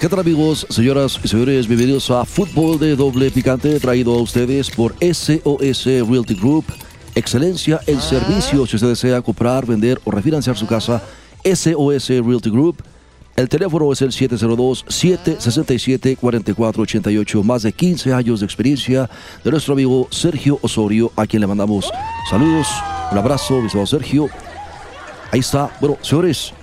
¿Qué tal amigos, señoras y señores? Bienvenidos a Fútbol de Doble Picante, traído a ustedes por SOS Realty Group. Excelencia en servicio. Si usted desea comprar, vender o refinanciar su casa, SOS Realty Group. El teléfono es el 702-767-4488. Más de 15 años de experiencia de nuestro amigo Sergio Osorio, a quien le mandamos saludos, un abrazo, mi Sergio. Ahí está. Bueno, señores,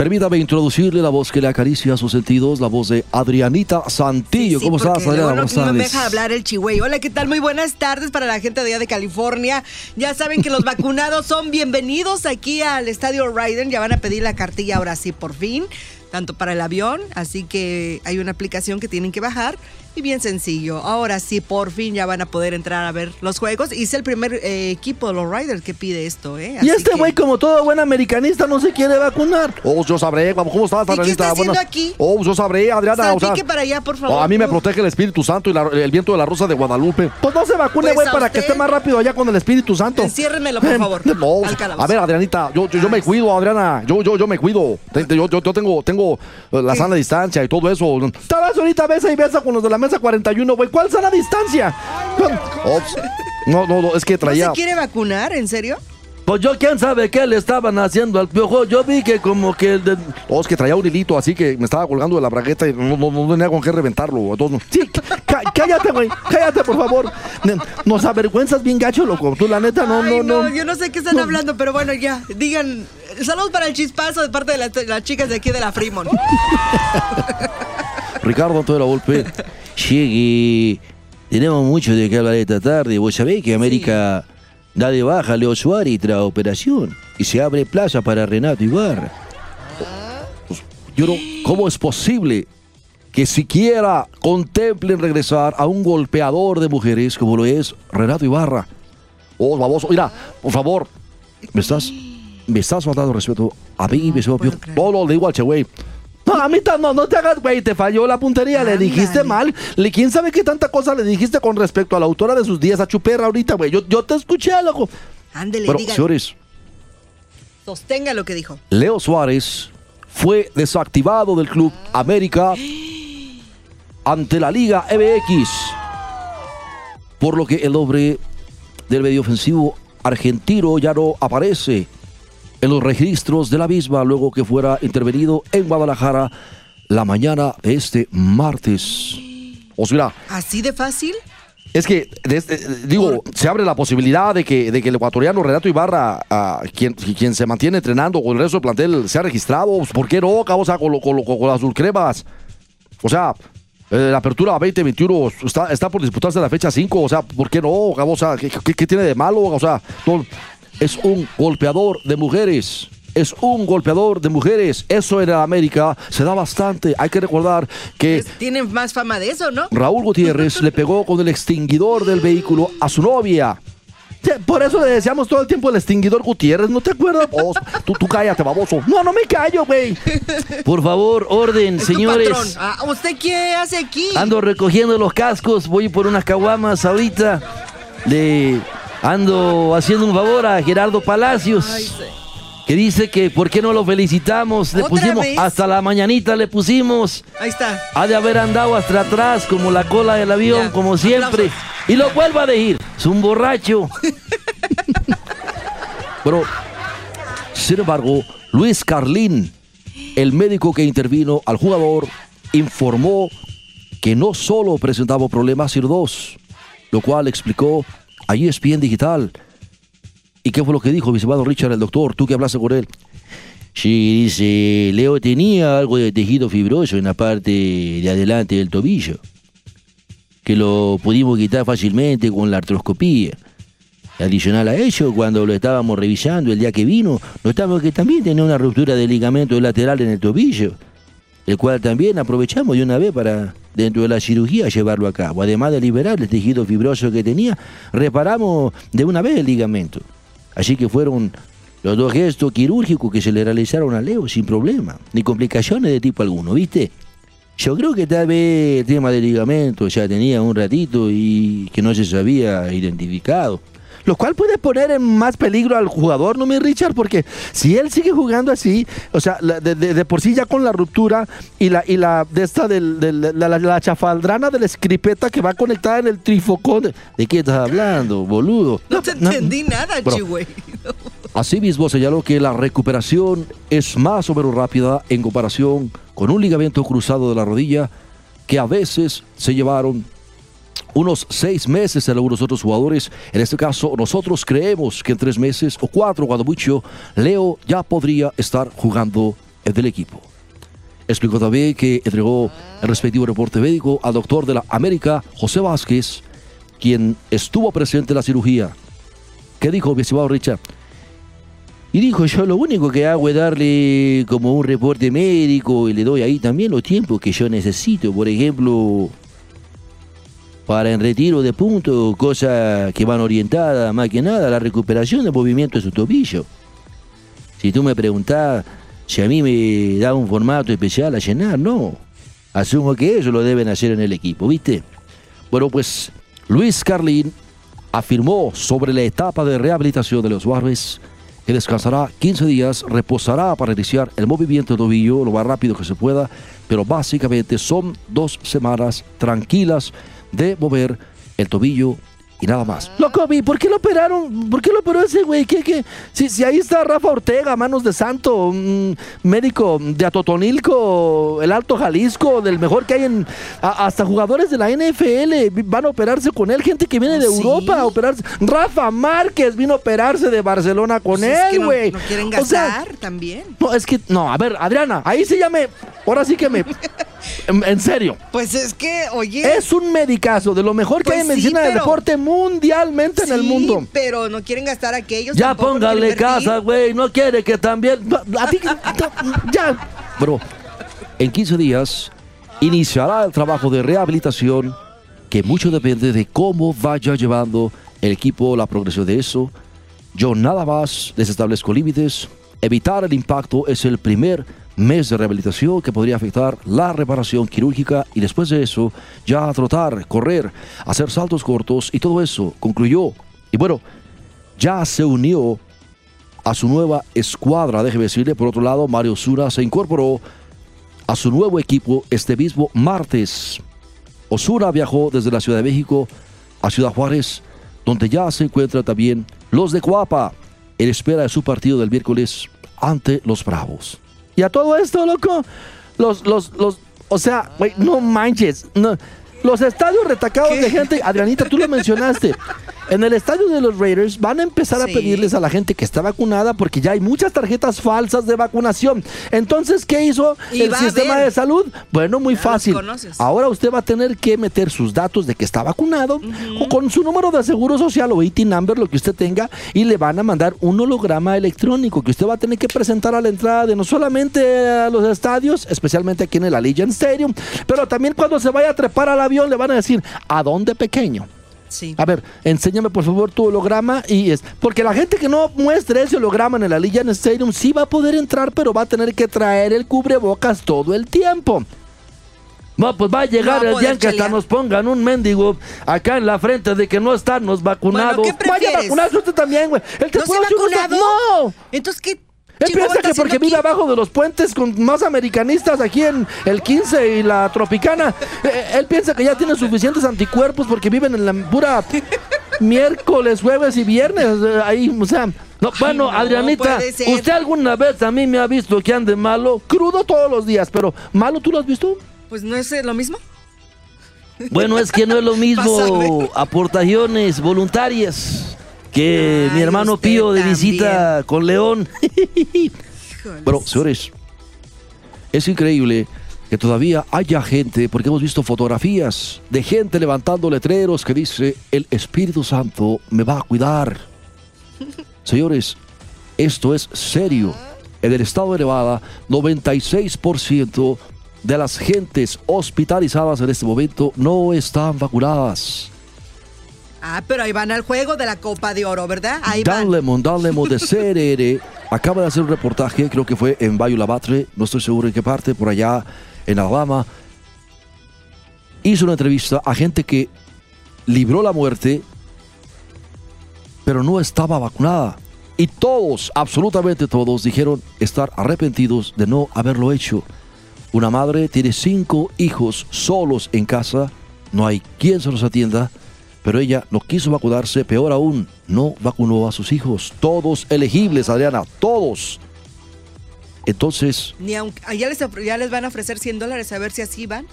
Permítame introducirle la voz que le acaricia sus sentidos, la voz de Adrianita Santillo. Sí, ¿Cómo estás, Adriana? no, no me deja hablar el chihuey. Hola, ¿qué tal? Muy buenas tardes para la gente de allá de California. Ya saben que los vacunados son bienvenidos aquí al Estadio Ryden. Ya van a pedir la cartilla ahora sí, por fin, tanto para el avión. Así que hay una aplicación que tienen que bajar. Y bien sencillo. Ahora sí, por fin ya van a poder entrar a ver los juegos. Y es el primer eh, equipo de los Riders que pide esto, ¿eh? Y este que- güey, como todo buen americanista, no se quiere vacunar. Oh, yo sabré, ¿cómo estás, ¿Y qué está haciendo aquí? Oh, yo sabré, Adriana. O sea, para allá, por favor. a mí me protege el Espíritu Santo y la- el viento de la Rosa de Guadalupe. Pues no se vacune, Pues güey, para que esté más rápido allá con el Espíritu Santo. Enciérremelo, por Eh, favor. No, a ver, Adrianita, yo, yo, yo me cuido, Adriana. Yo, yo, yo me cuido. Yo, yo, yo tengo, tengo eh, la sana distancia y todo eso. Estabas ahorita besa y besa con los de la mesa 41, güey. ¿Cuál sana distancia? Ops. No, no, no, es que ¿No traía. se quiere vacunar? ¿En serio? Pues yo, quién sabe qué le estaban haciendo al piojo. Yo vi que como que el de... Oh, es que traía un hilito así que me estaba colgando de la bragueta y no, no, no tenía con qué reventarlo. Entonces, Sí, cá- cállate, güey. Cállate, por favor. Nos avergüenzas bien gacho, loco. Tú, la neta, no, Ay, no, no. Yo no sé qué están hablando, pero bueno, ya. Digan. Saludos para el chispazo de parte de la- las chicas de aquí de la Fremont. Ricardo Antonio Volpe. Llegue. Tenemos mucho de qué hablar esta tarde. Vos sabés que América da de baja a Leo Suárez tras operación y se abre plaza para Renato Ibarra. Yo no, ¿Cómo es posible que siquiera contemplen regresar a un golpeador de mujeres como lo es Renato Ibarra? Oh, baboso. Mira, por favor, ¿me estás, me estás faltando respeto a mí? me puedo creer. no, no, le digo al che, güey. No, a mí ta- no, no te hagas, güey. Te falló la puntería. Le dijiste mal. Le, ¿Quién sabe qué tanta cosa le dijiste con respecto a la autora de sus días, a Chuperra, ahorita, güey? Yo, yo te escuché, loco. Ándele, Pero, señores, Sostenga lo que dijo. Leo Suárez fue desactivado del Club América ante la Liga MX. Por lo que el hombre del medio ofensivo argentino ya no aparece en los registros de la misma luego que fuera intervenido en Guadalajara la mañana de este martes. O sea, ¿Así de fácil? es que, eh, digo, se abre la posibilidad de que, de que el ecuatoriano Renato Ibarra, ah, quien, quien se mantiene entrenando con el resto del plantel, sea registrado. Pues, ¿Por qué no? O sea, con, con, con las azulcremas. O sea, eh, la apertura 2021 está, está por disputarse la fecha 5. O sea, ¿por qué no? O sea, ¿qué, qué- qué tiene de malo? O sea, no, es un golpeador de mujeres. Es un golpeador de mujeres. Eso en América se da bastante. Hay que recordar que Pues, Tienen más fama de eso, ¿no? Raúl Gutiérrez le pegó con el extinguidor del vehículo a su novia. Por eso le decíamos todo el tiempo el extinguidor Gutiérrez, ¿no te acuerdas? Vos, tú, tú cállate, baboso. No, no me callo, güey. Por favor, orden, Es señores. patrón. Ah, ¿Usted qué hace aquí? Ando recogiendo los cascos, voy por unas caguamas ahorita. Le ando haciendo un favor a Gerardo Palacios. Ay, sí. Que dice que por qué no lo felicitamos. Le ¿Otra pusimos vez? hasta la mañanita le pusimos. Ahí está. Ha de haber andado hasta atrás como la cola del avión, Ya, como siempre. aplausos. Y lo vuelvo a decir. Es un borracho. Pero, sin embargo, Luis Carlín, el médico que intervino al jugador, informó que no solo presentaba problemas, sino dos, lo cual explicó a ESPN Digital. ¿Y qué fue lo que dijo mi Richard, el doctor? Tú que hablaste con él. Sí, dice, Leo tenía algo de tejido fibroso en la parte de adelante del tobillo, que lo pudimos quitar fácilmente con la artroscopía. Adicional a ello, cuando lo estábamos revisando el día que vino, notamos que también tenía una ruptura de ligamento lateral en el tobillo, el cual también aprovechamos de una vez para, dentro de la cirugía, llevarlo a cabo. Además de liberar el tejido fibroso que tenía, reparamos de una vez el ligamento. Así que fueron los dos gestos quirúrgicos que se le realizaron a Leo sin problema, ni complicaciones de tipo alguno, ¿viste? Yo creo que tal vez el tema del ligamento ya tenía un ratito y que no se sabía identificado. Lo cual puede poner en más peligro al jugador, ¿no, mi Richard? Porque si él sigue jugando así, o sea, de, de- de por sí ya con la ruptura y la, y la de esta del, del- la, la- la chafaldrana de la escripeta que va conectada en el trifocón. de- ¿De qué estás hablando, boludo? No te entendí nada. Chihuey. Asimismo, señaló que la recuperación es más o menos rápida en comparación con un ligamento cruzado de la rodilla que a veces se llevaron unos seis meses en algunos otros jugadores. En este caso, nosotros creemos que en tres meses o cuatro, cuando mucho, Leo ya podría estar jugando en el equipo. Explicó también que entregó el respectivo reporte médico al doctor de la América, José Vázquez, quien estuvo presente en la cirugía. ¿Qué dijo, mi estimado Richard? Y dijo, yo lo único que hago es darle como un reporte médico y le doy ahí también los tiempos que yo necesito. Por ejemplo, para en retiro de punto, cosas que van orientadas más que nada a la recuperación del movimiento de su tobillo. Si tú me preguntás si a mí me da un formato especial a llenar, no. Asumo que eso lo deben hacer en el equipo, ¿viste? Bueno, pues Luis Carlín afirmó sobre la etapa de rehabilitación de los Barbes que descansará 15 días, reposará para iniciar el movimiento de tobillo lo más rápido que se pueda, pero básicamente son dos semanas tranquilas de mover el tobillo y nada más. Loco, ¿y por qué lo operaron? ¿Por qué lo operó ese güey? ¿Qué, qué? Si, si ahí está Rafa Ortega, manos de santo, médico de Atotonilco, el Alto Jalisco, del mejor que hay en... a- hasta jugadores de la NFL van a operarse con él, gente que viene de ¿Ah, sí? Europa a operarse. Rafa Márquez vino a operarse de Barcelona con Pues es que él, no- güey. no, quieren O sea, gastar también. no, es que, no, a ver, Adriana, ahí sí ya me... Ahora sí que me... en, en serio. Pues es que, oye. Es un medicazo, de lo mejor que Pues hay en medicina del pero- deporte mundialmente en el mundo. Pero no quieren gastar aquellos. Ya póngale casa, güey. No quiere que también. A ti. Ya. Bro, en 15 días iniciará el trabajo de rehabilitación que mucho depende de cómo vaya llevando el equipo la progresión de eso. Yo nada más les establezco límites. Evitar el impacto es el primer mes de rehabilitación que podría afectar la reparación quirúrgica y después de eso ya trotar, correr, hacer saltos cortos y todo eso concluyó. Y bueno, ya se unió a su nueva escuadra, déjeme decirle. Por otro lado, Mario Osuna se incorporó a su nuevo equipo este mismo martes. Osuna viajó desde la Ciudad de México a Ciudad Juárez, donde ya se encuentran también los de Coapa, en espera de su partido del miércoles ante los Bravos. Y a todo esto, loco. Los, los, los. O sea, güey, no manches. No. Los estadios retacados de gente. Adrianita, tú lo mencionaste. En el estadio de los Raiders van a empezar a pedirles a la gente que está vacunada porque ya hay muchas tarjetas falsas de vacunación. Entonces, ¿qué hizo Y el sistema de salud? Bueno, muy Ya fácil. Ahora usted va a tener que meter sus datos de que está vacunado o con su número de seguro social o IT number, lo que usted tenga, y le van a mandar un holograma electrónico que usted va a tener que presentar a la entrada de no solamente a los estadios, especialmente aquí en el Allegiant Stadium, pero también cuando se vaya a trepar al avión le van a decir, ¿a dónde pequeño? Sí. A ver, enséñame por favor tu holograma y es porque la gente que no muestre ese holograma en el Allegiant Stadium sí va a poder entrar, pero va a tener que traer el cubrebocas todo el tiempo. No, pues va a llegar No el día en que hasta nos pongan un mendigo acá en la frente de que no estamos vacunados. Bueno, ¿qué Vaya a vacunarse usted también, güey. El ¿No se vacunado? No. Entonces, ¿qué? Él Chihuahua piensa que porque vive aquí? abajo de los puentes con más americanistas aquí en el 15 y la Tropicana, eh, él piensa que ya tiene suficientes anticuerpos porque viven en la pura miércoles, jueves y viernes. eh, ahí, o sea, no, bueno, no, Adrianita. ¿usted alguna vez a mí me ha visto que ande malo? Crudo todos los días, pero malo tú lo has visto? Pues no es eh, lo mismo. Bueno, es que no es lo mismo aportaciones voluntarias que Ay, mi hermano Pío de también. visita con León. Pero, señores, es increíble que todavía haya gente, porque hemos visto fotografías de gente levantando letreros que dice, el Espíritu Santo me va a cuidar. Señores, esto es serio. En el estado de Nevada, 96% de las gentes hospitalizadas en este momento no están vacunadas. Ah, pero ahí van al juego de la Copa de Oro, ¿verdad? Ahí Dan van. De CRR acaba de hacer un reportaje, creo que fue en Bayou La Batre, no estoy seguro en qué parte, por allá en Alabama. Hizo una entrevista a gente que libró la muerte, pero no estaba vacunada. Y todos, absolutamente todos, dijeron estar arrepentidos de no haberlo hecho. Una madre tiene cinco hijos solos en casa, no hay quien se los atienda, pero ella no quiso vacunarse, peor aún, no vacunó a sus hijos. Todos elegibles, Adriana, todos. Entonces, Ni aunque, ah, ya, les, ofre- ya les van a ofrecer 100 dólares a ver si así van.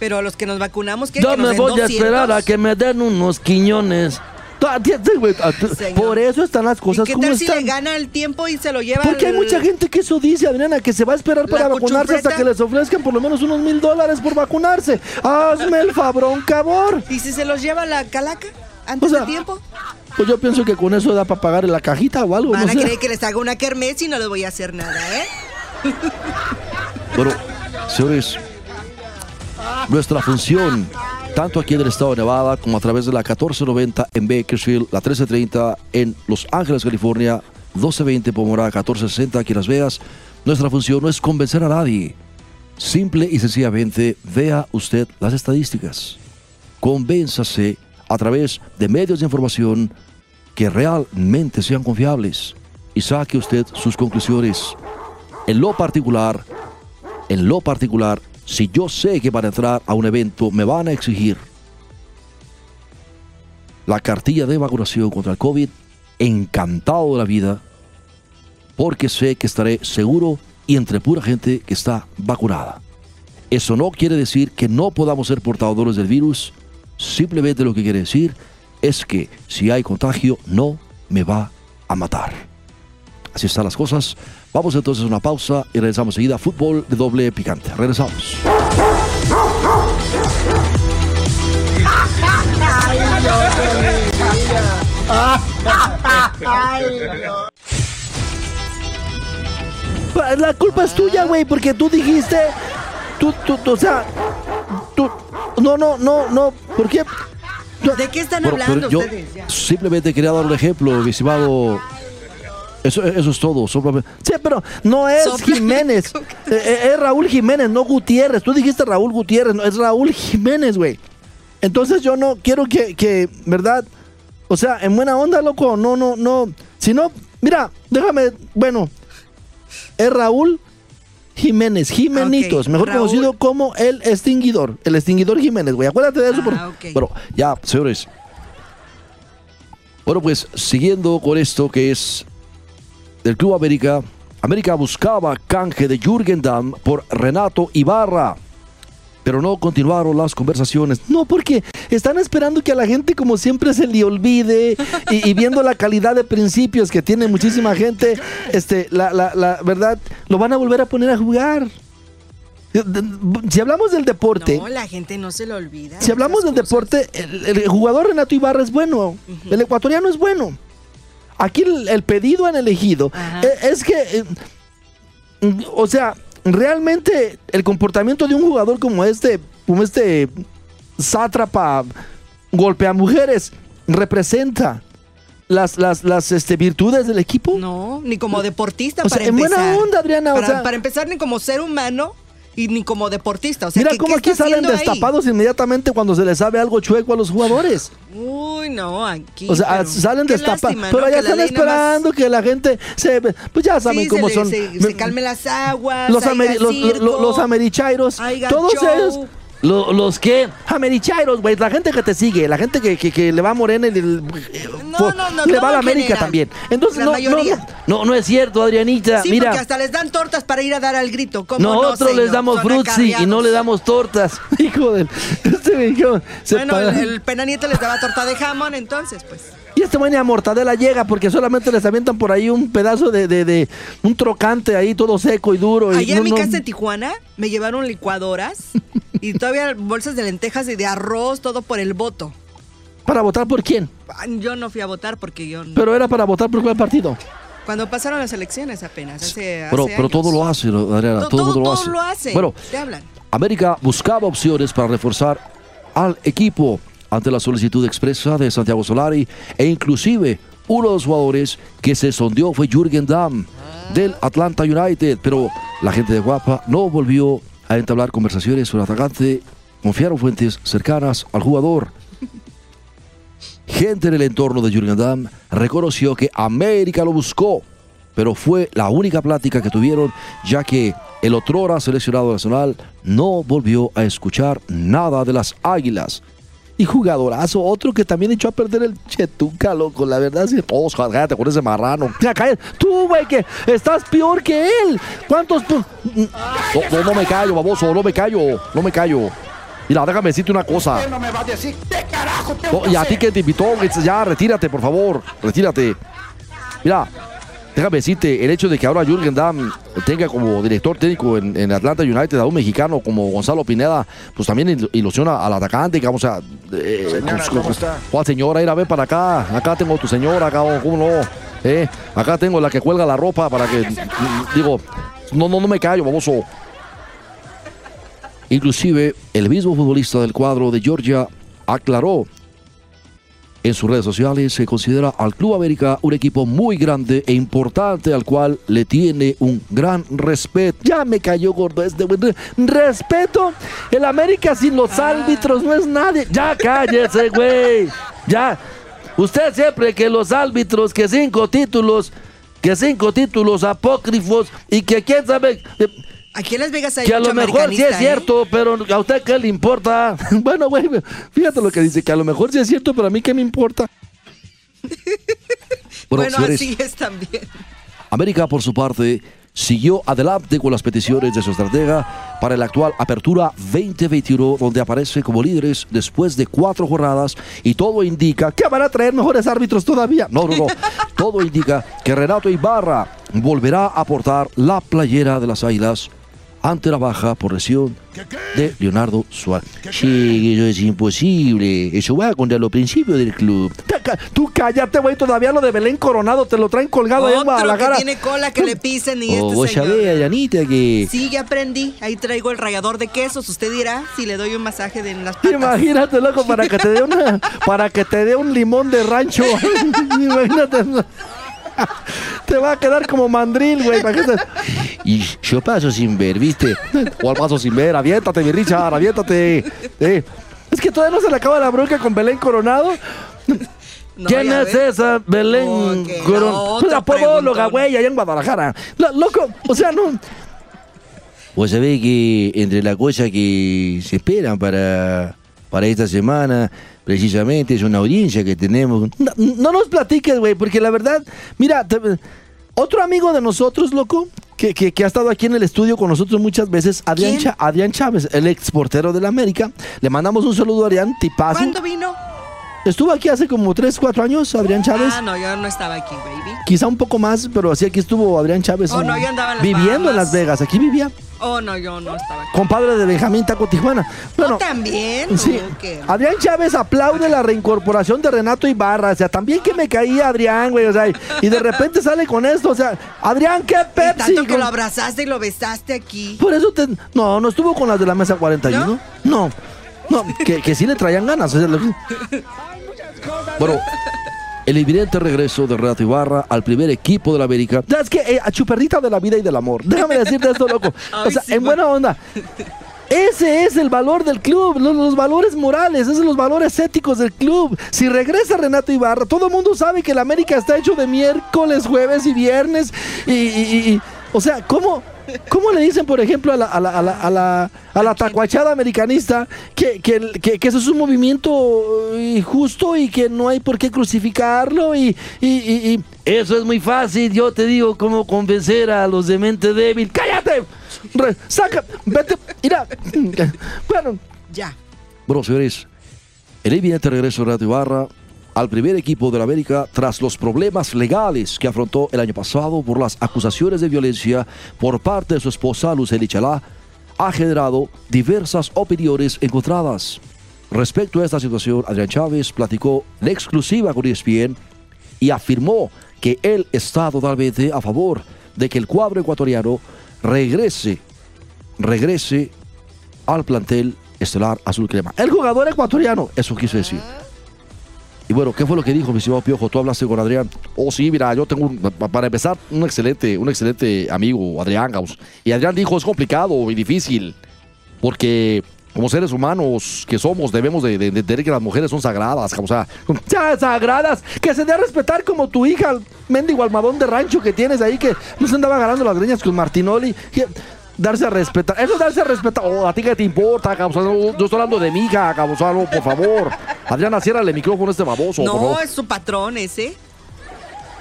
Pero a los que nos vacunamos, ¿qué? Yo Que nos me den voy a 200. esperar a que me den unos quiñones. Tú atiende, güey, a tu- Señor. Por eso están las ¿Y cosas qué como tal si le están. gana el tiempo y se lo lleva Porque hay mucha gente que eso dice, Adriana, que se va a esperar para vacunarse hasta que les ofrezcan por lo menos unos mil dólares por vacunarse. Hazme el fabrón, cabrón. ¿Y si se los lleva la calaca antes O sea, de tiempo? Pues yo pienso que con eso da para pagar en la cajita o algo, Van no a creer que les haga una kermés y no les voy a hacer nada, ¿eh? Bueno, señores, nuestra función, tanto aquí en el estado de Nevada como a través de la 1490 en Bakersfield, la 1330 en Los Ángeles, California, 1220 Pomorá, 1460 aquí en Las Vegas, nuestra función no es convencer a nadie. Simple y sencillamente vea usted las estadísticas. Convénzase a través de medios de información que realmente sean confiables y saque usted sus conclusiones. En lo particular, en lo particular, si yo sé que para entrar a un evento me van a exigir la cartilla de vacunación contra el COVID, encantado de la vida, porque sé que estaré seguro y entre pura gente que está vacunada. Eso no quiere decir que no podamos ser portadores del virus, simplemente lo que quiere decir es que si hay contagio no me va a matar. Así están las cosas. Vamos entonces a una pausa y regresamos enseguida a fútbol de doble picante. Regresamos. La culpa es tuya, güey, porque tú dijiste. Tú, tú, tú, o sea. Tú. No, no, no, no. ¿Por qué? ¿De qué están Bueno, hablando pero yo ustedes? Ya. simplemente quería dar un ejemplo, mi estimado. Eso, eso es todo. solamente- Sí, pero no es Sopla. Jiménez. Eh, eh, es Raúl Jiménez, no Gutiérrez. Tú dijiste Raúl Gutiérrez, no, es Raúl Jiménez, güey. Entonces yo no quiero que, que, ¿verdad? O sea, en buena onda, loco, no, no, no. Si no, mira, déjame, bueno, es Raúl Jiménez, Jimenitos, mejor Raúl. conocido como el extinguidor, el extinguidor Jiménez, güey. Acuérdate de eso. por- Ah. Bueno, ya, señores. Bueno, pues siguiendo con esto que es del Club América. América buscaba canje de Jürgen Damm por Renato Ibarra. Pero no continuaron las conversaciones. No, porque están esperando que a la gente, como siempre, se le olvide y, y viendo la calidad de principios que tiene muchísima gente, este, la, la, la verdad, lo van a volver a poner a jugar. Si hablamos del deporte, No, la gente no se lo olvida. si hablamos del cosas. deporte, el, el jugador Renato Ibarra es bueno, el ecuatoriano es bueno. Aquí el, el pedido han elegido eh, es que, eh, o sea, realmente el comportamiento de un jugador como este, como este sátrapa golpea mujeres, representa las, las, las este, virtudes del equipo. No, ni como deportista O sea, para en buena empezar. onda, Adriana, o Para, sea- para empezar, ni como ser humano y ni como deportista. O sea, Mira ¿qué- cómo aquí salen ahí? destapados inmediatamente cuando se les sabe algo chueco a los jugadores. Uy, no, aquí. O sea, pero salen destapados. Pero la están más- esperando que la gente se. Pues ya saben Sí, cómo se, le- son. Se, se calmen las aguas. los, ameri- los, los- los americhairos. Todos show. ellos. Lo- los que. Americhairos, güey. La gente que te sigue. La gente que, que- que le va a Morena y le, No, no, no, le va a la América general. también. Entonces, La no, no, mayoría. no, no, no es cierto, Adrianita. Sí, Mira. porque hasta les dan tortas para ir a dar al grito. ¿Cómo no, Nosotros les damos frutzi y no le damos tortas. Hijo del. Este se Bueno, el, el les daba torta de jamón, entonces, pues. Y este mañana mortadela llega porque solamente les avientan por ahí un pedazo de, de- de- un trocante ahí todo seco y duro. y Allá no- en mi no- casa en Tijuana me llevaron licuadoras y todavía bolsas de lentejas y de arroz, todo por el voto. ¿Para votar por quién? Ah, Yo no fui a votar porque yo no- Pero era para votar por cuál partido. Cuando pasaron las elecciones apenas, hace, Pero, hace pero años. todo lo hace, ¿no, Adriana. To- todo, todo, lo todo hace. lo hace. Bueno, Te hablan. América buscaba opciones para reforzar al equipo ante la solicitud expresa de Santiago Solari e inclusive uno de los jugadores que se sondeó fue Jürgen Damm del Atlanta United, pero la gente de Guapa no volvió a entablar conversaciones sobre el atacante, confiaron fuentes cercanas al jugador. Gente en el entorno de Jürgen Damm reconoció que América lo buscó, pero fue la única plática que tuvieron, ya que el otrora seleccionado nacional no volvió a escuchar nada de las águilas. Y jugadorazo, otro que también echó a perder el Chetuca, loco. La verdad es que. Oh, cállate con ese marrano. Ya, cállate. Tú, güey, que estás peor que él. ¿Cuántos.? No, no, no me callo, baboso, no me callo, no me callo. Mira, déjame decirte una cosa. no me va a decir qué carajo tengo No, y a ti que te invitó, ya, retírate, por favor, retírate. Mira, déjame decirte, el hecho de que ahora Jürgen Damm tenga como director técnico en, en Atlanta United a un mexicano como Gonzalo Pineda, pues también il- ilusiona al atacante, que vamos a... eh, Señora, pues, ¿cómo pues, señora? Ir a ver para acá, acá tengo tu señora, cabrón, ¿cómo no? Eh, acá tengo la que cuelga la ropa para que, digo, no, no, no me callo, baboso. Inclusive, el mismo futbolista del cuadro de Georgia aclaró en sus redes sociales se considera al Club América un equipo muy grande e importante al cual le tiene un gran respeto. Ya me cayó gordo este güey. Re- Respeto. El América sin los árbitros no es nadie. Ya cállese, güey. Ya. Usted siempre que los árbitros, que cinco títulos, que cinco títulos apócrifos y que quién sabe. eh, Aquí en Las Vegas hay Que a mucho lo mejor sí es ¿eh? cierto, pero a usted qué le importa. Bueno, güey, fíjate lo que dice, que a lo mejor sí es cierto, pero a mí qué me importa. Bueno, señores, así es también. América, por su parte, siguió adelante con las peticiones de su estratega para la actual Apertura 2021, donde aparece como líderes después de cuatro jornadas y todo indica Que van a traer mejores árbitros todavía. No, no, no. Todo indica que Renato Ibarra volverá a aportar la playera de las Águilas ante la baja por lesión de Leonardo Suárez. Sí, eso es imposible. Eso va contra los principios del club. Tú cállate, güey, todavía lo de Belén Coronado te lo traen colgado ahí en Otro que Guadalajara. tiene cola que le pisen y Oh, este señor. sabés, Adrianita, que... Sí, ya aprendí. Ahí traigo el rallador de quesos. Usted dirá si le doy un masaje de en las patas. Imagínate, loco, para que te dé una, para que te dé un limón de rancho. Imagínate. Te va a quedar como mandril, güey. para que te- Y yo paso sin ver, ¿viste? O al paso sin ver, aviéntate, mi Richard, aviéntate. Eh, Es que todavía no se le acaba la bronca con Belén Coronado. No, ¿Quién es esa Belén Ok, la Coronado? La podóloga, güey, allá en Guadalajara. La- loco, o sea, no. Vos sabés que entre las cosas que se esperan para, para esta semana, precisamente es una audiencia que tenemos. No, no nos platiques, güey, porque la verdad, mira, te- otro amigo de nosotros, loco, que, que- que ha estado aquí en el estudio con nosotros muchas veces, Adrián, Adrián Chávez, el ex portero de la América. Le mandamos un saludo a Adrián, tipazo. ¿Cuándo vino? Estuvo aquí hace como 3, 4 años, Adrián Chávez. Ah, no, yo no estaba aquí, baby. Quizá un poco más, pero sí, aquí estuvo Adrián Chávez. Oh, no, yo andaba en las Viviendo en. Las Vegas, aquí vivía. Oh, no, yo no estaba aquí. Compadre de Benjamín Taco Tijuana. Bueno, ¿Oh, también? Sí. Adrián Chávez aplaude la reincorporación de Renato Ibarra. O sea, también que me caía Adrián, güey. O sea, y de repente sale con esto. O sea, Adrián, qué Y Pepsi. tanto que con- lo abrazaste y lo besaste aquí. Por eso te. No, no estuvo con las de la mesa 41. No. No, que, que sí le traían ganas. o sea, lo- bueno, el evidente regreso de Renato Ibarra al primer equipo de la América Ya, es que eh, a chuperrita de la vida y del amor. Déjame decirte esto, loco. O sea, sí, en buena onda. Ese es el valor del club, los, los valores morales, esos son los valores éticos del club. Si regresa Renato Ibarra, todo el mundo sabe que el América está hecho de miércoles, jueves y viernes. Y, y- y- y- o sea, ¿cómo, ¿cómo le dicen, por ejemplo, a la, a la, a la, a la, a la tacuachada americanista que, que, que- que eso es un movimiento eh, injusto y que no hay por qué crucificarlo? Y, y- y- y eso es muy fácil, yo te digo cómo convencer a los de mente débil. ¡Cállate! Re- saca, vete, mira. Bueno, Ya. Bueno, señores, el evidente regreso de Renato Ibarra al primer equipo de la América tras los problemas legales que afrontó el año pasado por las acusaciones de violencia por parte de su esposa Lucely Chalá ha generado diversas opiniones encontradas. respecto a esta situación, Adrián Chávez platicó en exclusiva con ESPN y afirmó que él está totalmente a favor de que el cuadro ecuatoriano regrese, regrese al plantel estelar azul crema. El jugador ecuatoriano, eso quiso decir. Y bueno, ¿qué fue lo que dijo mi estimado Piojo? Tú hablaste con Adrián. Oh, sí, mira, yo tengo, un- pa- para empezar, un excelente, un excelente amigo, Adrián Gauss. Y Adrián dijo, es complicado y difícil, porque como seres humanos que somos, debemos de, de- de entender que las mujeres son sagradas, o sea, Ya, sagradas, que se dé a respetar como tu hija, el mendigo almadón de rancho que tienes ahí, que no se andaba agarrando las greñas con Martinoli. Darse a respetar, eso es darse a respetar. Oh, a ti que te importa, cabrón. No, yo estoy hablando de mi hija, por favor. Adriana, cierra el micrófono a este baboso, por No, favor. es su patrón ese.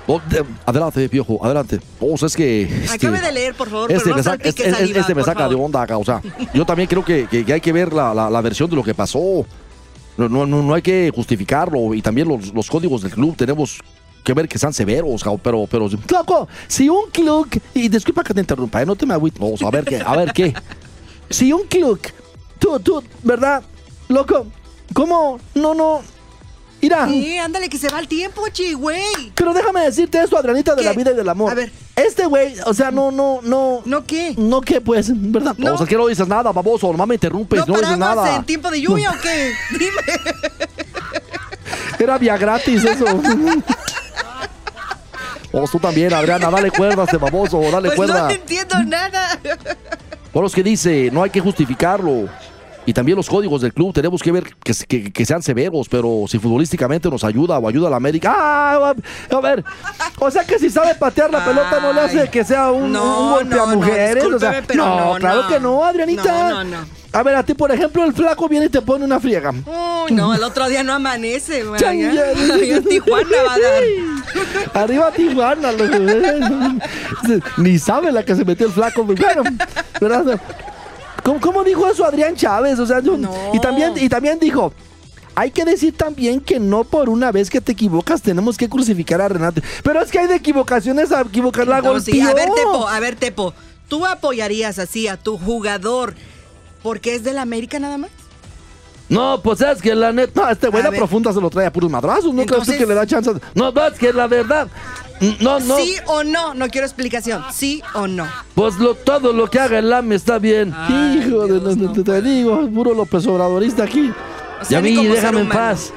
Oh, de- adelante, Piojo, adelante. Oh, o sea, es que... este, Acabe de leer, por favor, Este pero me, no saca, este, saliva, este me de onda acá. O sea, yo también creo que, que- que hay que ver la, la- la versión de lo que pasó. No, no, no, no hay que justificarlo. Y también los, los códigos del club tenemos que ver que sean severos, pero, pero Loco, si un club, y disculpa que te interrumpa, ¿eh? no te me agüites. vamos a ver qué, a ver qué. Si un club, tú, tú, ¿verdad? Loco, ¿cómo? No, no. Irá. Sí, ándale, que se va el tiempo, chi, güey. Pero déjame decirte esto, Adrianita, de ¿Qué? la vida y del amor. A ver. Este güey, o sea, no, no, no. ¿No qué? No, ¿qué? Pues, ¿verdad? No. O sea, que no dices nada, baboso. Nomás me interrumpes, ¿No no, dices nada. en tiempo de lluvia o qué? Dime. Era vía gratis eso. O tú también, Adriana, dale cuerda a este baboso, dale Pues cuerda. no entiendo nada. Por los que dice, no hay que justificarlo. Y también los códigos del club tenemos que ver que, que- que sean severos, pero si futbolísticamente nos ayuda o ayuda a la América. Ah, a ver, o sea que si sabe patear la pelota no le hace que sea un, No, un golpe no, a no, mujeres. o sea, discúlpeme, pero no, claro que no, Adrianita. No, no, no. A ver, a ti, por ejemplo, el flaco viene y te pone una friega. Uy, no, el otro día no amanece, güey. Tijuana va a dar. Arriba Tijuana, loco. Ni sabe la que se metió el flaco. pues, Bueno, ¿verdad? ¿Cómo, cómo dijo eso Adrián Chávez? O sea, yo- No. y, también, y también dijo. Hay que decir también que no por una vez que te equivocas tenemos que crucificar a Renato. Pero es que hay de equivocaciones a equivocar la No, sí, a ver, Tepo, a ver, Tepo. ¿Tú apoyarías así a tu jugador porque es del América nada más? No, pues es que la neta. No, este güey la ver. profunda se lo trae a puros madrazos. ¿No crees tú Entonces- que le da chance? No, no, es que la verdad. No, no. ¿Sí o no? No quiero explicación. ¿Sí o no? Pues lo, todo lo que haga el AME está bien. Ay, Hijo de Dios, no, no te, te digo, puro López Obradorista aquí. O y a mí, déjame en paz.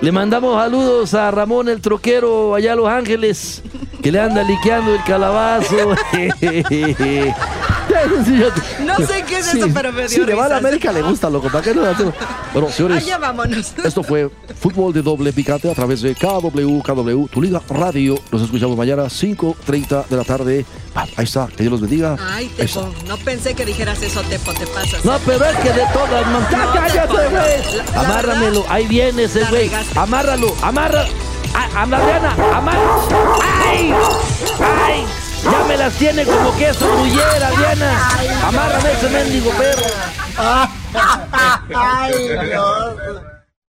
Le mandamos saludos a Ramón el troquero allá a Los Ángeles, que le anda liqueando el calabazo. No sé qué es eso, pero me dio Si le va a la. América le gusta, loco. ¿Para qué no lo hacemos? Bueno, señores, Allá vámonos. esto fue Fútbol de Doble Picante a través de KW, KW, tu liga radio. Nos escuchamos mañana 5.30 de la tarde. Ah, Ahí está, que Dios los bendiga. Ay. Tepo, no pensé que dijeras eso, Tepo, te pasas. No, pero es que de todas maneras. No, ¡Cállate, güey! Amárramelo, ahí viene ese güey. Amárralo, amarra. A, a Mariana, amarra. ¡Ay! ¡Ay! Ya me las tiene como queso gruyera, Diana. Amárrame ese mendigo perro. Ay, Dios.